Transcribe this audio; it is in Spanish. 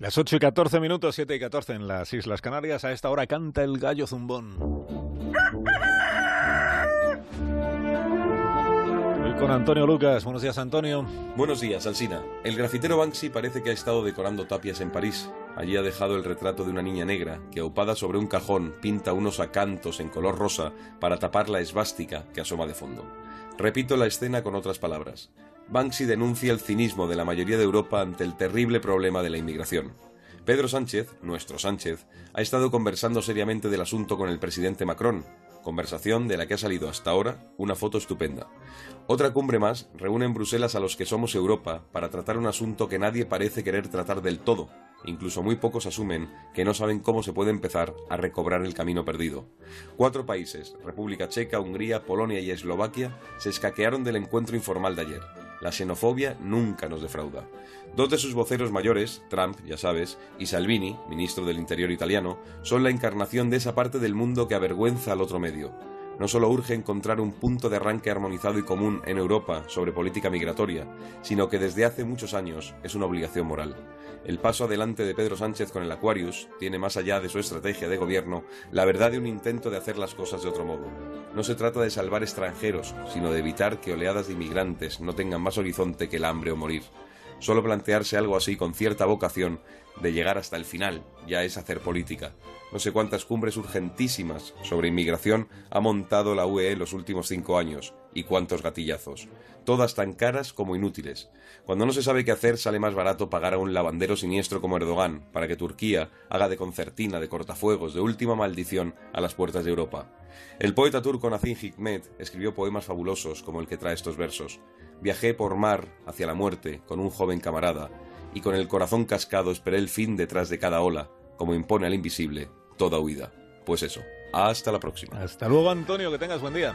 Las 8 y 14 minutos, 7 y 14 en las Islas Canarias. A esta hora canta el gallo zumbón. Con Antonio Lucas. Buenos días, Antonio. Buenos días, Alsina. El grafitero Banksy parece que ha estado decorando tapias en París. Allí ha dejado el retrato de una niña negra que, aupada sobre un cajón, pinta unos acantos en color rosa para tapar la esvástica que asoma de fondo. Repito la escena con otras palabras. Banksy denuncia el cinismo de la mayoría de Europa ante el terrible problema de la inmigración. Pedro Sánchez, nuestro Sánchez, ha estado conversando seriamente del asunto con el presidente Macron, conversación de la que ha salido hasta ahora una foto estupenda. Otra cumbre más reúne en Bruselas a los que somos Europa para tratar un asunto que nadie parece querer tratar del todo, incluso muy pocos asumen que no saben cómo se puede empezar a recobrar el camino perdido. Cuatro países, República Checa, Hungría, Polonia y Eslovaquia, se escaquearon del encuentro informal de ayer. La xenofobia nunca nos defrauda. Dos de sus voceros mayores, Trump, ya sabes, y Salvini, ministro del Interior italiano, son la encarnación de esa parte del mundo que avergüenza al otro medio no solo urge encontrar un punto de arranque armonizado y común en Europa sobre política migratoria, sino que desde hace muchos años es una obligación moral. El paso adelante de Pedro Sánchez con el Aquarius tiene más allá de su estrategia de gobierno la verdad de un intento de hacer las cosas de otro modo. No se trata de salvar extranjeros, sino de evitar que oleadas de inmigrantes no tengan más horizonte que el hambre o morir. Solo plantearse algo así con cierta vocación de llegar hasta el final ya es hacer política. No sé cuántas cumbres urgentísimas sobre inmigración ha montado la UE en los últimos cinco años y cuántos gatillazos. Todas tan caras como inútiles. Cuando no se sabe qué hacer sale más barato pagar a un lavandero siniestro como Erdogan para que Turquía haga de concertina, de cortafuegos, de última maldición a las puertas de Europa. El poeta turco Nazim Hikmet escribió poemas fabulosos como el que trae estos versos. Viajé por mar hacia la muerte con un joven camarada y con el corazón cascado esperé el fin detrás de cada ola, como impone al invisible toda huida. Pues eso, hasta la próxima. Hasta luego, Antonio, que tengas buen día.